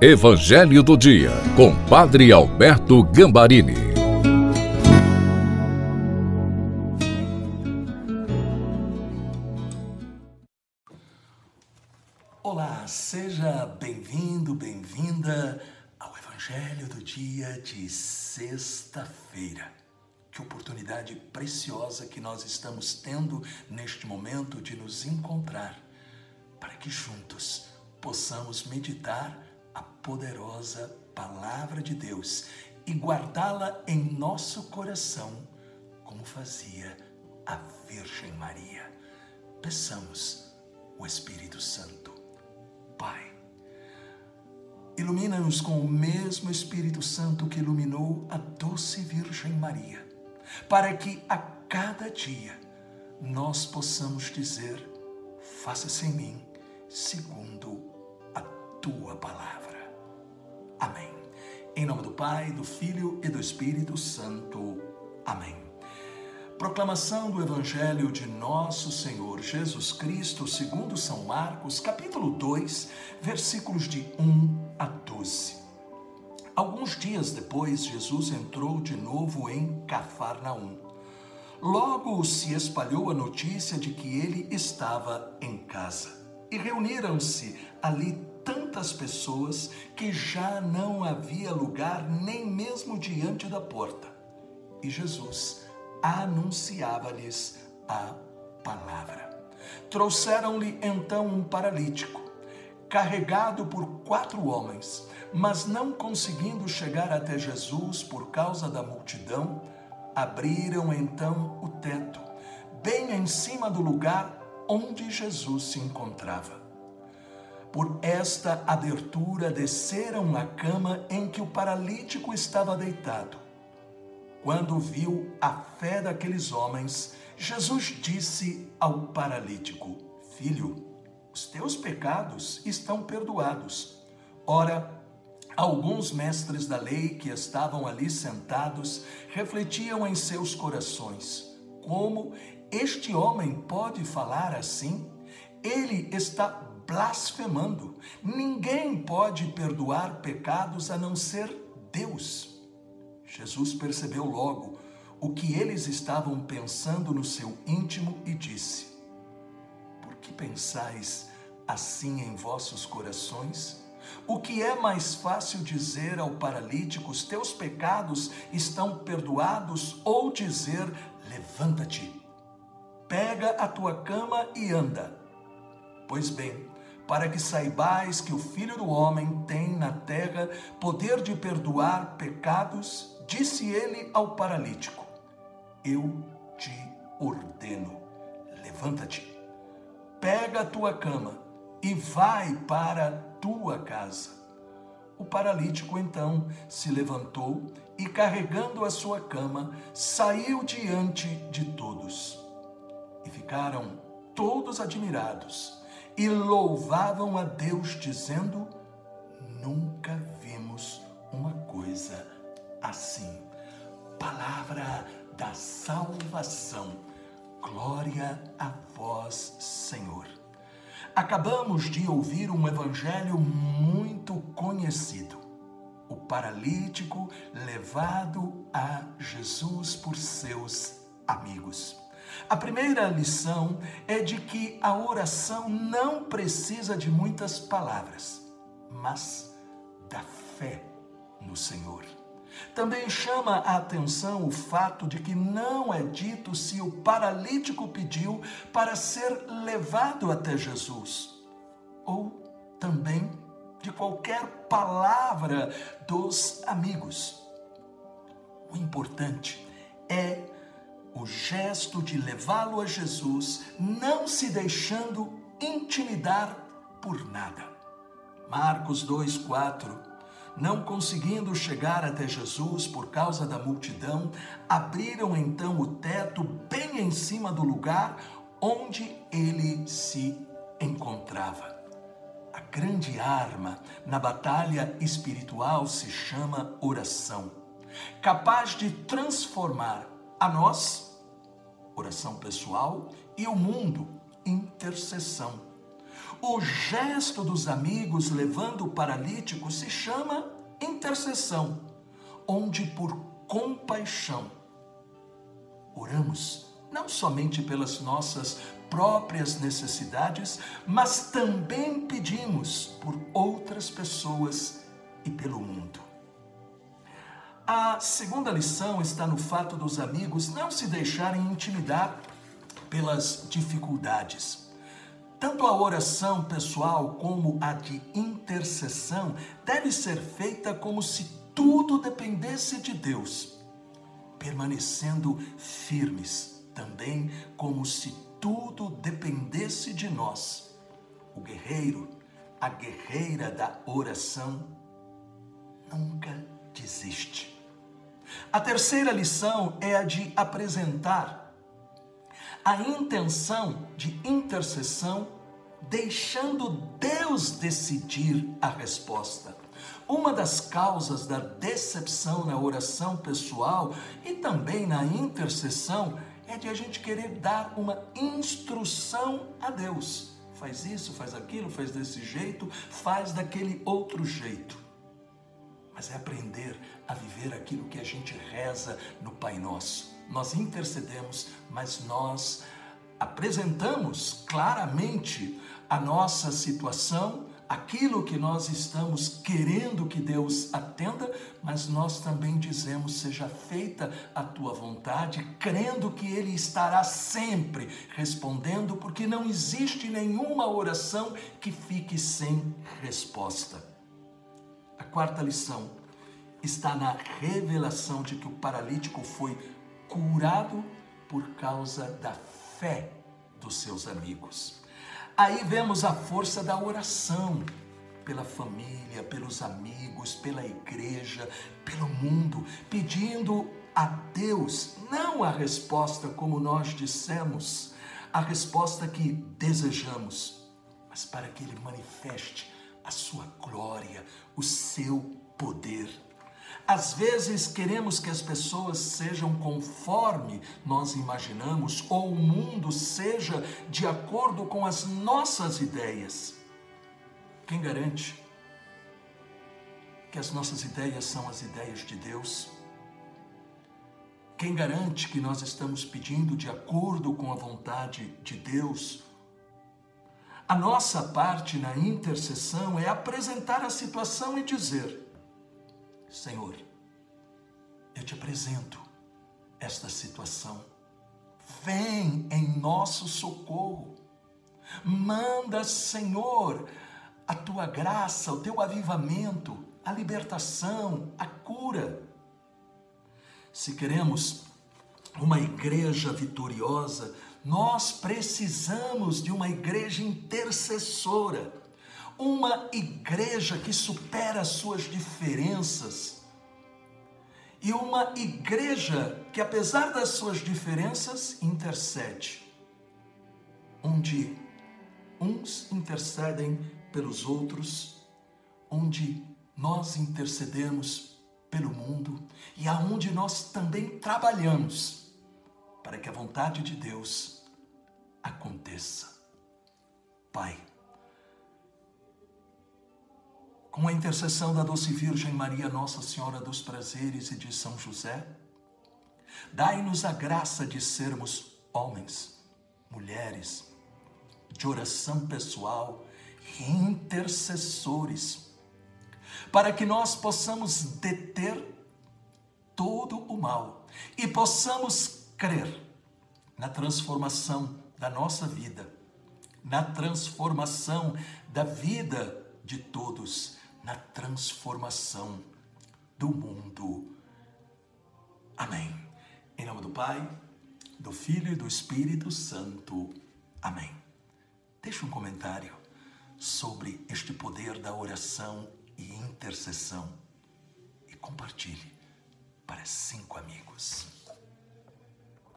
Evangelho do Dia, com Padre Alberto Gambarini. Olá, seja bem-vindo, bem-vinda ao Evangelho do Dia de sexta-feira. Que oportunidade preciosa que nós estamos tendo neste momento de nos encontrar, para que juntos possamos meditar a poderosa palavra de Deus e guardá-la em nosso coração, como fazia a Virgem Maria. Peçamos o Espírito Santo. Pai, ilumina-nos com o mesmo Espírito Santo que iluminou a doce Virgem Maria, para que a cada dia nós possamos dizer: faça-se em mim segundo a tua palavra. Amém. Em nome do Pai, do Filho e do Espírito Santo. Amém. Proclamação do Evangelho de Nosso Senhor Jesus Cristo, segundo São Marcos, capítulo 2, versículos de 1 a 12. Alguns dias depois, Jesus entrou de novo em Cafarnaum. Logo se espalhou a notícia de que ele estava em casa. E reuniram-se ali tantas pessoas que já não havia lugar nem mesmo diante da porta. E Jesus anunciava-lhes a palavra. Trouxeram-lhe então um paralítico, carregado por quatro homens, mas não conseguindo chegar até Jesus por causa da multidão, abriram então o teto, bem em cima do lugar onde Jesus se encontrava. Por esta abertura desceram a cama em que o paralítico estava deitado. Quando viu a fé daqueles homens, Jesus disse ao paralítico: Filho, os teus pecados estão perdoados. Ora, alguns mestres da lei que estavam ali sentados refletiam em seus corações: Como este homem pode falar assim? Ele está blasfemando. Ninguém pode perdoar pecados a não ser Deus. Jesus percebeu logo o que eles estavam pensando no seu íntimo e disse: Por que pensais assim em vossos corações? O que é mais fácil dizer ao paralítico: Os teus pecados estão perdoados, ou dizer: Levanta-te, pega a tua cama e anda? Pois bem, para que saibais que o Filho do Homem tem na terra poder de perdoar pecados, disse ele ao paralítico: Eu te ordeno, levanta-te, pega a tua cama e vai para tua casa. O paralítico então se levantou e, carregando a sua cama, saiu diante de todos. E ficaram todos admirados e louvavam a Deus, dizendo: Nunca vimos uma coisa assim. Palavra da salvação. Glória a vós, Senhor. Acabamos de ouvir um evangelho muito conhecido. O paralítico levado a Jesus por seus amigos. A primeira lição é de que a oração não precisa de muitas palavras, mas da fé no Senhor. Também chama a atenção o fato de que não é dito se o paralítico pediu para ser levado até Jesus, ou também de qualquer palavra dos amigos. O importante é o gesto de levá-lo a Jesus, não se deixando intimidar por nada. Marcos 2:4 não conseguindo chegar até Jesus por causa da multidão, abriram então o teto bem em cima do lugar onde ele se encontrava. A grande arma na batalha espiritual se chama oração, capaz de transformar a nós, oração pessoal, e o mundo, intercessão. O gesto dos amigos levando o paralítico se chama intercessão, onde por compaixão oramos não somente pelas nossas próprias necessidades, mas também pedimos por outras pessoas e pelo mundo. A segunda lição está no fato dos amigos não se deixarem intimidar pelas dificuldades. Tanto a oração pessoal como a de intercessão deve ser feita como se tudo dependesse de Deus, permanecendo firmes, também como se tudo dependesse de nós. O guerreiro, a guerreira da oração, nunca desiste. A terceira lição é a de apresentar a intenção de intercessão, deixando Deus decidir a resposta. Uma das causas da decepção na oração pessoal e também na intercessão é de a gente querer dar uma instrução a Deus. Faz isso, faz aquilo, faz desse jeito, faz daquele outro jeito mas é aprender a viver aquilo que a gente reza no Pai Nosso. Nós intercedemos, mas nós apresentamos claramente a nossa situação, aquilo que nós estamos querendo que Deus atenda, mas nós também dizemos: seja feita a tua vontade, crendo que Ele estará sempre respondendo, porque não existe nenhuma oração que fique sem resposta. A quarta lição está na revelação de que o paralítico foi curado por causa da fé dos seus amigos. Aí vemos a força da oração pela família, pelos amigos, pela igreja, pelo mundo, pedindo a Deus não a resposta como nós dissemos, a resposta que desejamos, mas para que Ele manifeste a sua glória, o seu poder. Às vezes queremos que as pessoas sejam conforme nós imaginamos, ou o mundo seja de acordo com as nossas ideias. Quem garante que as nossas ideias são as ideias de Deus? Quem garante que nós estamos pedindo de acordo com a vontade de Deus a nossa parte na intercessão é apresentar a situação e dizer: Senhor, eu te apresento esta situação. Vem em nosso socorro. Manda, Senhor, a tua graça, o teu avivamento, a libertação, a cura. Se queremos uma igreja vitoriosa, nós precisamos de uma igreja intercessora, uma igreja que supera as suas diferenças e uma igreja que, apesar das suas diferenças, intercede, onde uns intercedem pelos outros, onde nós intercedemos pelo mundo e aonde nós também trabalhamos para que a vontade de Deus aconteça. Pai, com a intercessão da doce Virgem Maria, Nossa Senhora dos Prazeres e de São José, dai-nos a graça de sermos homens, mulheres, de oração pessoal e intercessores, para que nós possamos deter todo o mal e possamos crer na transformação da nossa vida, na transformação da vida de todos, na transformação do mundo. Amém. Em nome do Pai, do Filho e do Espírito Santo. Amém. Deixe um comentário sobre este poder da oração e intercessão e compartilhe para cinco amigos.